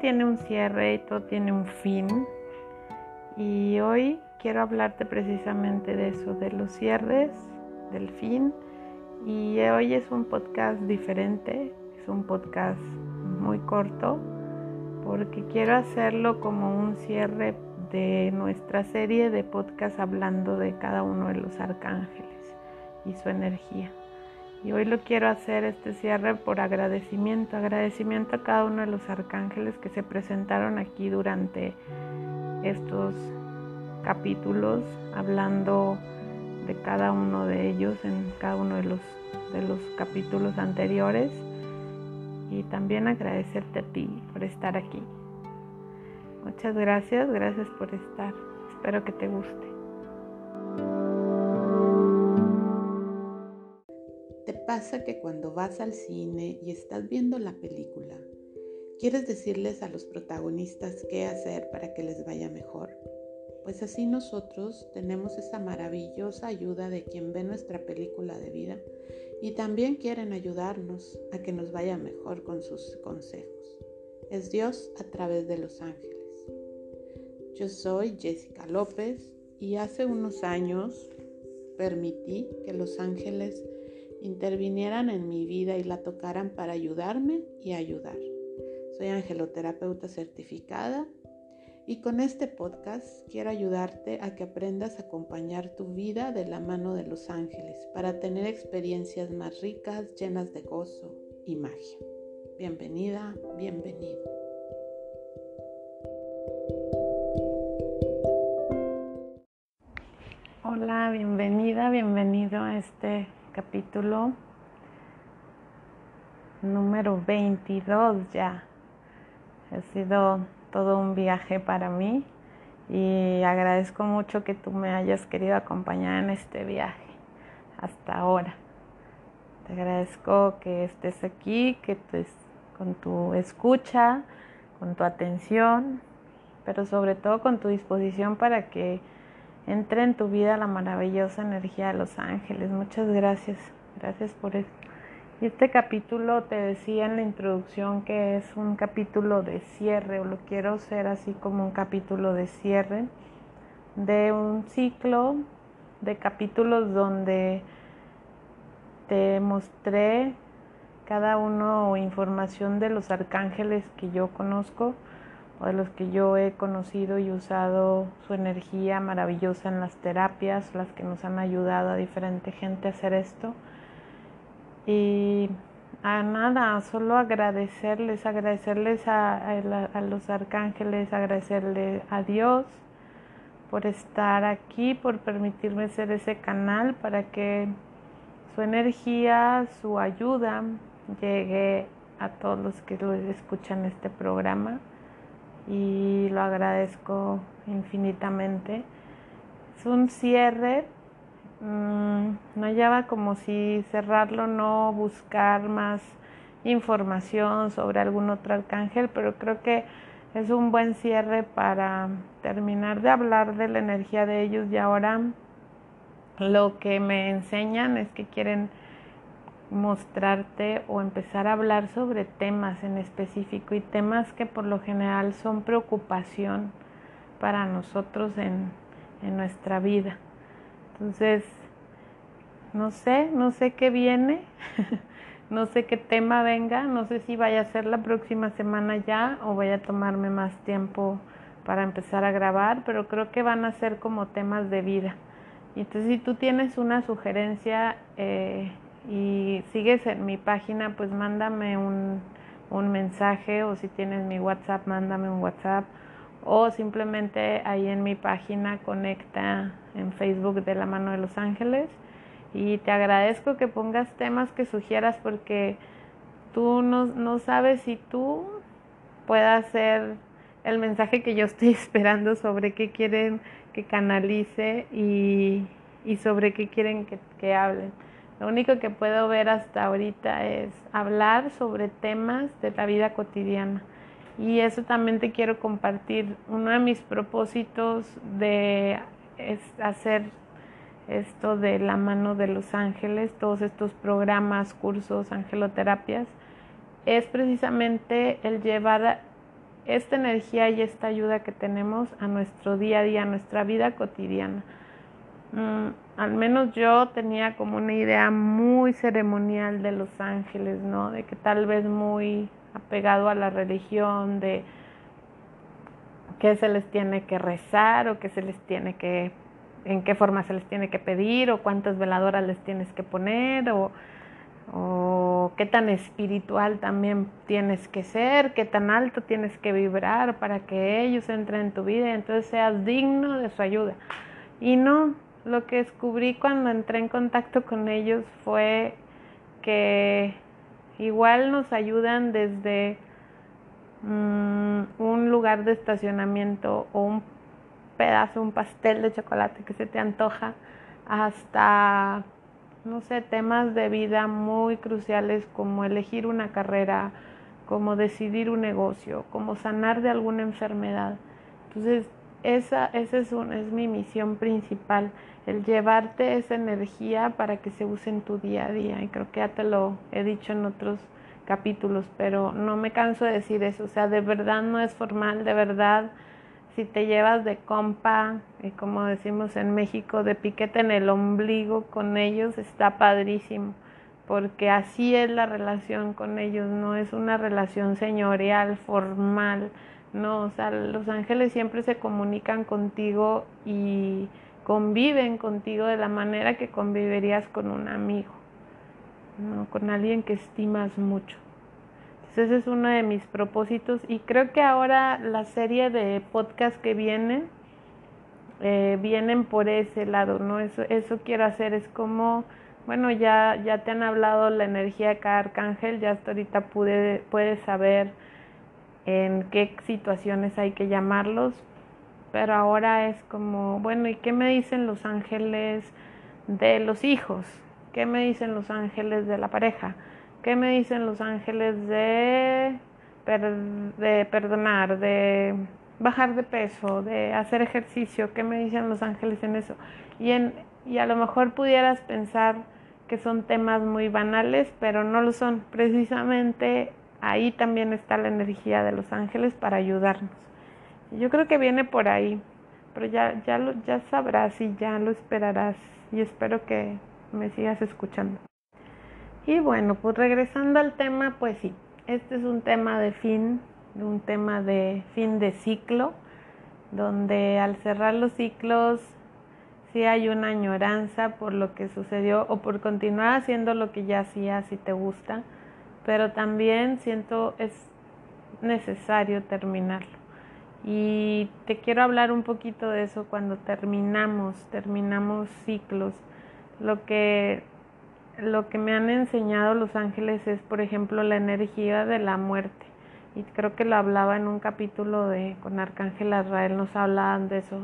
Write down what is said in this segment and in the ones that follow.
tiene un cierre y todo tiene un fin. Y hoy quiero hablarte precisamente de eso, de los cierres, del fin. Y hoy es un podcast diferente, es un podcast muy corto, porque quiero hacerlo como un cierre de nuestra serie de podcast hablando de cada uno de los arcángeles y su energía. Y hoy lo quiero hacer este cierre por agradecimiento, agradecimiento a cada uno de los arcángeles que se presentaron aquí durante estos capítulos, hablando de cada uno de ellos en cada uno de los, de los capítulos anteriores. Y también agradecerte a ti por estar aquí. Muchas gracias, gracias por estar. Espero que te guste. Pasa que cuando vas al cine y estás viendo la película, quieres decirles a los protagonistas qué hacer para que les vaya mejor? Pues así nosotros tenemos esa maravillosa ayuda de quien ve nuestra película de vida y también quieren ayudarnos a que nos vaya mejor con sus consejos. Es Dios a través de los ángeles. Yo soy Jessica López y hace unos años permití que los ángeles intervinieran en mi vida y la tocaran para ayudarme y ayudar. Soy angeloterapeuta certificada y con este podcast quiero ayudarte a que aprendas a acompañar tu vida de la mano de los ángeles para tener experiencias más ricas, llenas de gozo y magia. Bienvenida, bienvenido. Hola, bienvenida, bienvenido a este capítulo número 22 ya. Ha sido todo un viaje para mí y agradezco mucho que tú me hayas querido acompañar en este viaje hasta ahora. Te agradezco que estés aquí, que estés con tu escucha, con tu atención, pero sobre todo con tu disposición para que entre en tu vida la maravillosa energía de los ángeles. Muchas gracias, gracias por eso. Y este capítulo te decía en la introducción que es un capítulo de cierre, o lo quiero hacer así como un capítulo de cierre de un ciclo de capítulos donde te mostré cada uno información de los arcángeles que yo conozco o de los que yo he conocido y usado su energía maravillosa en las terapias, las que nos han ayudado a diferente gente a hacer esto. Y a nada, solo agradecerles, agradecerles a, a los arcángeles, agradecerle a Dios por estar aquí, por permitirme ser ese canal para que su energía, su ayuda llegue a todos los que escuchan este programa y lo agradezco infinitamente. Es un cierre, mm, no hallaba como si cerrarlo, no buscar más información sobre algún otro arcángel, pero creo que es un buen cierre para terminar de hablar de la energía de ellos y ahora lo que me enseñan es que quieren mostrarte o empezar a hablar sobre temas en específico y temas que por lo general son preocupación para nosotros en, en nuestra vida. Entonces, no sé, no sé qué viene, no sé qué tema venga, no sé si vaya a ser la próxima semana ya o vaya a tomarme más tiempo para empezar a grabar, pero creo que van a ser como temas de vida. Entonces si tú tienes una sugerencia, eh, y sigues en mi página, pues mándame un, un mensaje o si tienes mi WhatsApp, mándame un WhatsApp o simplemente ahí en mi página conecta en Facebook de la mano de los ángeles y te agradezco que pongas temas que sugieras porque tú no, no sabes si tú puedas ser el mensaje que yo estoy esperando sobre qué quieren que canalice y, y sobre qué quieren que, que hablen. Lo único que puedo ver hasta ahorita es hablar sobre temas de la vida cotidiana. Y eso también te quiero compartir. Uno de mis propósitos de hacer esto de la mano de los ángeles, todos estos programas, cursos, angeloterapias, es precisamente el llevar esta energía y esta ayuda que tenemos a nuestro día a día, a nuestra vida cotidiana. Mm, al menos yo tenía como una idea muy ceremonial de los ángeles, ¿no? De que tal vez muy apegado a la religión, de qué se les tiene que rezar o qué se les tiene que, en qué forma se les tiene que pedir o cuántas veladoras les tienes que poner o, o qué tan espiritual también tienes que ser, qué tan alto tienes que vibrar para que ellos entren en tu vida y entonces seas digno de su ayuda. Y no, lo que descubrí cuando entré en contacto con ellos fue que igual nos ayudan desde mm, un lugar de estacionamiento o un pedazo, un pastel de chocolate que se te antoja, hasta, no sé, temas de vida muy cruciales como elegir una carrera, como decidir un negocio, como sanar de alguna enfermedad. Entonces, esa, esa es, es mi misión principal el llevarte esa energía para que se use en tu día a día. Y creo que ya te lo he dicho en otros capítulos, pero no me canso de decir eso. O sea, de verdad no es formal, de verdad, si te llevas de compa, y como decimos en México, de piquete en el ombligo con ellos, está padrísimo. Porque así es la relación con ellos, no es una relación señorial, formal, no, o sea, los ángeles siempre se comunican contigo y conviven contigo de la manera que conviverías con un amigo, ¿no? con alguien que estimas mucho. Entonces ese es uno de mis propósitos y creo que ahora la serie de podcast que vienen eh, vienen por ese lado, ¿no? Eso, eso quiero hacer, es como, bueno, ya, ya te han hablado la energía de cada arcángel, ya hasta ahorita pude, puedes saber en qué situaciones hay que llamarlos, pero ahora es como, bueno, ¿y qué me dicen los ángeles de los hijos? ¿Qué me dicen los ángeles de la pareja? ¿Qué me dicen los ángeles de, de perdonar, de bajar de peso, de hacer ejercicio? ¿Qué me dicen los ángeles en eso? Y, en, y a lo mejor pudieras pensar que son temas muy banales, pero no lo son. Precisamente ahí también está la energía de los ángeles para ayudarnos. Yo creo que viene por ahí, pero ya, ya, lo, ya sabrás y ya lo esperarás y espero que me sigas escuchando. Y bueno, pues regresando al tema, pues sí, este es un tema de fin, un tema de fin de ciclo, donde al cerrar los ciclos sí hay una añoranza por lo que sucedió o por continuar haciendo lo que ya hacías si te gusta, pero también siento es necesario terminarlo. Y te quiero hablar un poquito de eso cuando terminamos, terminamos ciclos. Lo que, lo que me han enseñado los ángeles es, por ejemplo, la energía de la muerte. Y creo que lo hablaba en un capítulo de con Arcángel Azrael, nos hablaban de eso,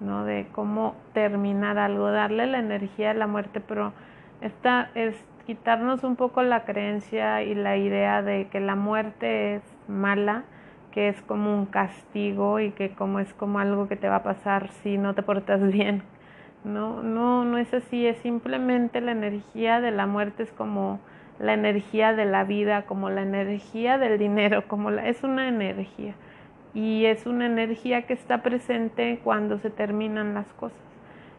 ¿no? De cómo terminar algo, darle la energía de la muerte, pero esta es quitarnos un poco la creencia y la idea de que la muerte es mala que es como un castigo y que como es como algo que te va a pasar si no te portas bien. No, no, no es así, es simplemente la energía de la muerte, es como la energía de la vida, como la energía del dinero, como la, es una energía. Y es una energía que está presente cuando se terminan las cosas.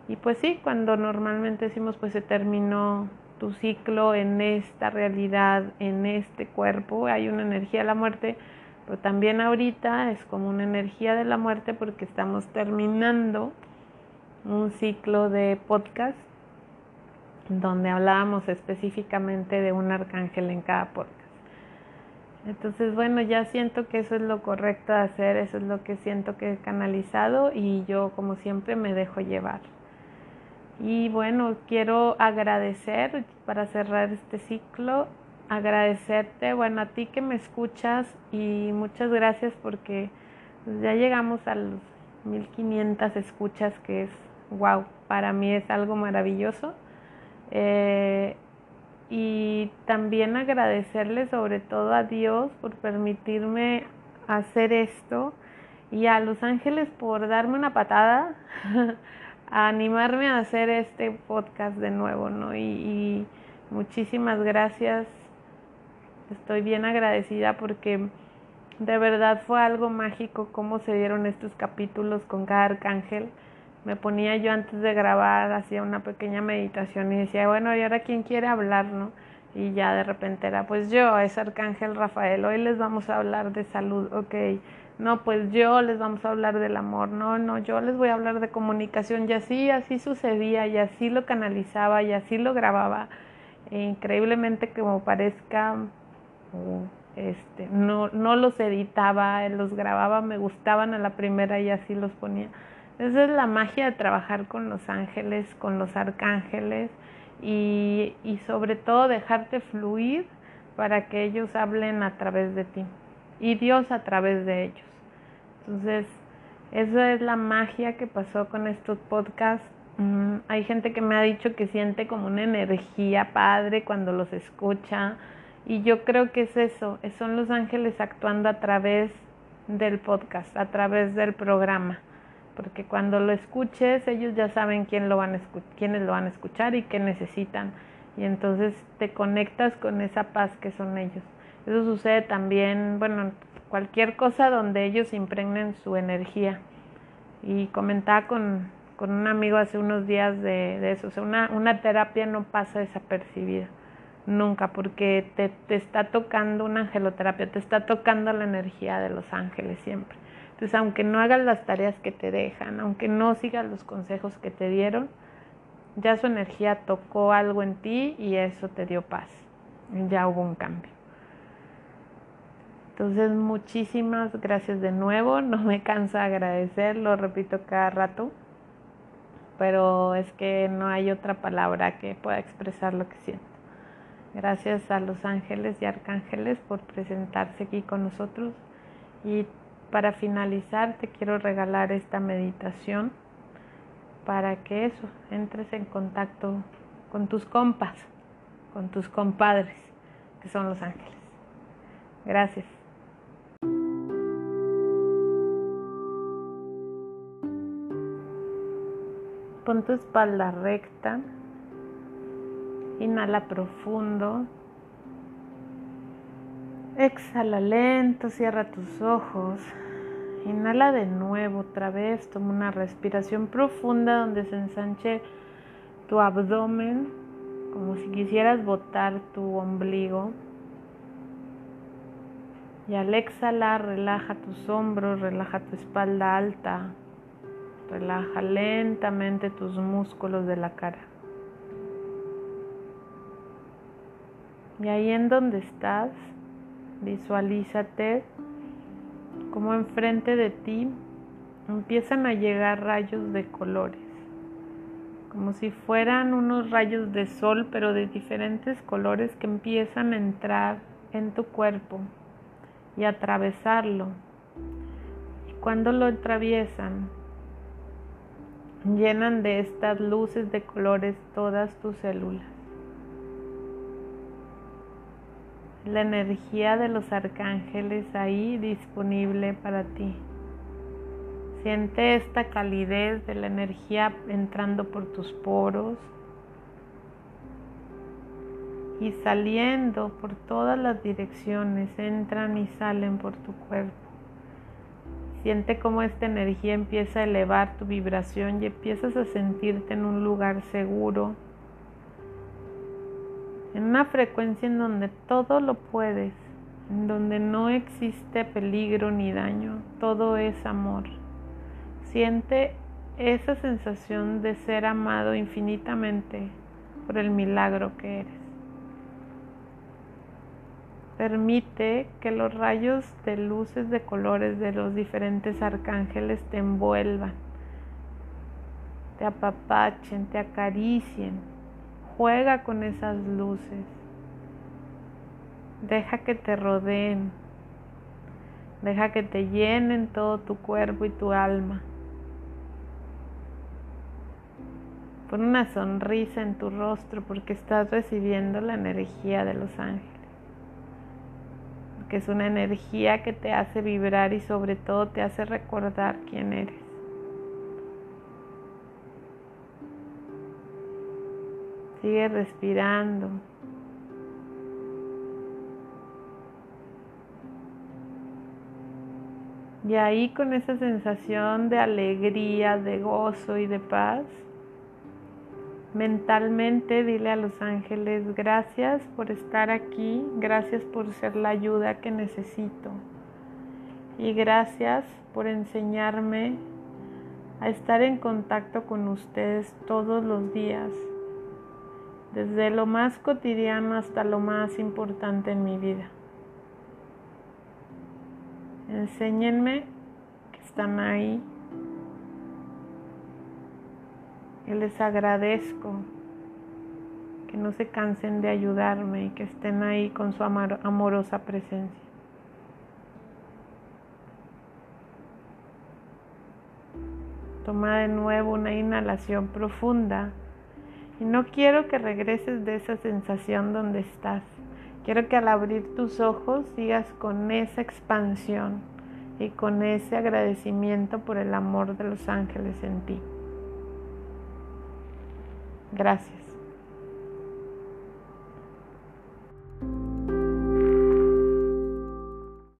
Y pues sí, cuando normalmente decimos pues se terminó tu ciclo en esta realidad, en este cuerpo, hay una energía de la muerte, pero también ahorita es como una energía de la muerte porque estamos terminando un ciclo de podcast donde hablábamos específicamente de un arcángel en cada podcast. Entonces, bueno, ya siento que eso es lo correcto de hacer, eso es lo que siento que he canalizado y yo como siempre me dejo llevar. Y bueno, quiero agradecer para cerrar este ciclo agradecerte, bueno, a ti que me escuchas y muchas gracias porque ya llegamos a los 1500 escuchas, que es wow, para mí es algo maravilloso. Eh, y también agradecerle sobre todo a Dios por permitirme hacer esto y a los ángeles por darme una patada, a animarme a hacer este podcast de nuevo, ¿no? Y, y muchísimas gracias estoy bien agradecida porque de verdad fue algo mágico cómo se dieron estos capítulos con cada arcángel. Me ponía yo antes de grabar, hacía una pequeña meditación y decía, bueno, ¿y ahora quién quiere hablar, no? Y ya de repente era, pues yo, es Arcángel Rafael, hoy les vamos a hablar de salud, ok. No, pues yo les vamos a hablar del amor, no, no, yo les voy a hablar de comunicación y así, así sucedía y así lo canalizaba y así lo grababa. E increíblemente como parezca, este, no, no los editaba, los grababa, me gustaban a la primera y así los ponía. Esa es la magia de trabajar con los ángeles, con los arcángeles y, y sobre todo dejarte fluir para que ellos hablen a través de ti y Dios a través de ellos. Entonces, esa es la magia que pasó con estos podcasts. Mm, hay gente que me ha dicho que siente como una energía padre cuando los escucha y yo creo que es eso, son los ángeles actuando a través del podcast, a través del programa porque cuando lo escuches ellos ya saben quién lo van a quiénes lo van a escuchar y qué necesitan y entonces te conectas con esa paz que son ellos. Eso sucede también, bueno, cualquier cosa donde ellos impregnen su energía. Y comentaba con, con un amigo hace unos días de, eso, o sea, una, una, terapia no pasa desapercibida, nunca, porque te, te está tocando una angeloterapia, te está tocando la energía de los ángeles siempre. Entonces, aunque no hagas las tareas que te dejan, aunque no sigas los consejos que te dieron, ya su energía tocó algo en ti y eso te dio paz. Ya hubo un cambio. Entonces, muchísimas gracias de nuevo. No me cansa agradecer, lo repito cada rato, pero es que no hay otra palabra que pueda expresar lo que siento. Gracias a los ángeles y arcángeles por presentarse aquí con nosotros y para finalizar, te quiero regalar esta meditación para que eso, entres en contacto con tus compas, con tus compadres, que son los ángeles. Gracias. Pon tu espalda recta, inhala profundo. Exhala lento, cierra tus ojos. Inhala de nuevo otra vez, toma una respiración profunda donde se ensanche tu abdomen, como si quisieras botar tu ombligo. Y al exhalar, relaja tus hombros, relaja tu espalda alta, relaja lentamente tus músculos de la cara. Y ahí en donde estás, Visualízate como enfrente de ti empiezan a llegar rayos de colores, como si fueran unos rayos de sol, pero de diferentes colores que empiezan a entrar en tu cuerpo y atravesarlo. Y cuando lo atraviesan, llenan de estas luces de colores todas tus células. la energía de los arcángeles ahí disponible para ti. Siente esta calidez de la energía entrando por tus poros y saliendo por todas las direcciones, entran y salen por tu cuerpo. Siente cómo esta energía empieza a elevar tu vibración y empiezas a sentirte en un lugar seguro, en una frecuencia en donde todo lo puedes, en donde no existe peligro ni daño, todo es amor. Siente esa sensación de ser amado infinitamente por el milagro que eres. Permite que los rayos de luces de colores de los diferentes arcángeles te envuelvan, te apapachen, te acaricien Juega con esas luces. Deja que te rodeen. Deja que te llenen todo tu cuerpo y tu alma. Pon una sonrisa en tu rostro porque estás recibiendo la energía de los ángeles. Porque es una energía que te hace vibrar y sobre todo te hace recordar quién eres. Sigue respirando. Y ahí con esa sensación de alegría, de gozo y de paz, mentalmente dile a los ángeles, gracias por estar aquí, gracias por ser la ayuda que necesito y gracias por enseñarme a estar en contacto con ustedes todos los días, desde lo más cotidiano hasta lo más importante en mi vida. Enséñenme que están ahí. Y les agradezco que no se cansen de ayudarme y que estén ahí con su amorosa presencia. Toma de nuevo una inhalación profunda y no quiero que regreses de esa sensación donde estás. Quiero que al abrir tus ojos sigas con esa expansión y con ese agradecimiento por el amor de los ángeles en ti. Gracias.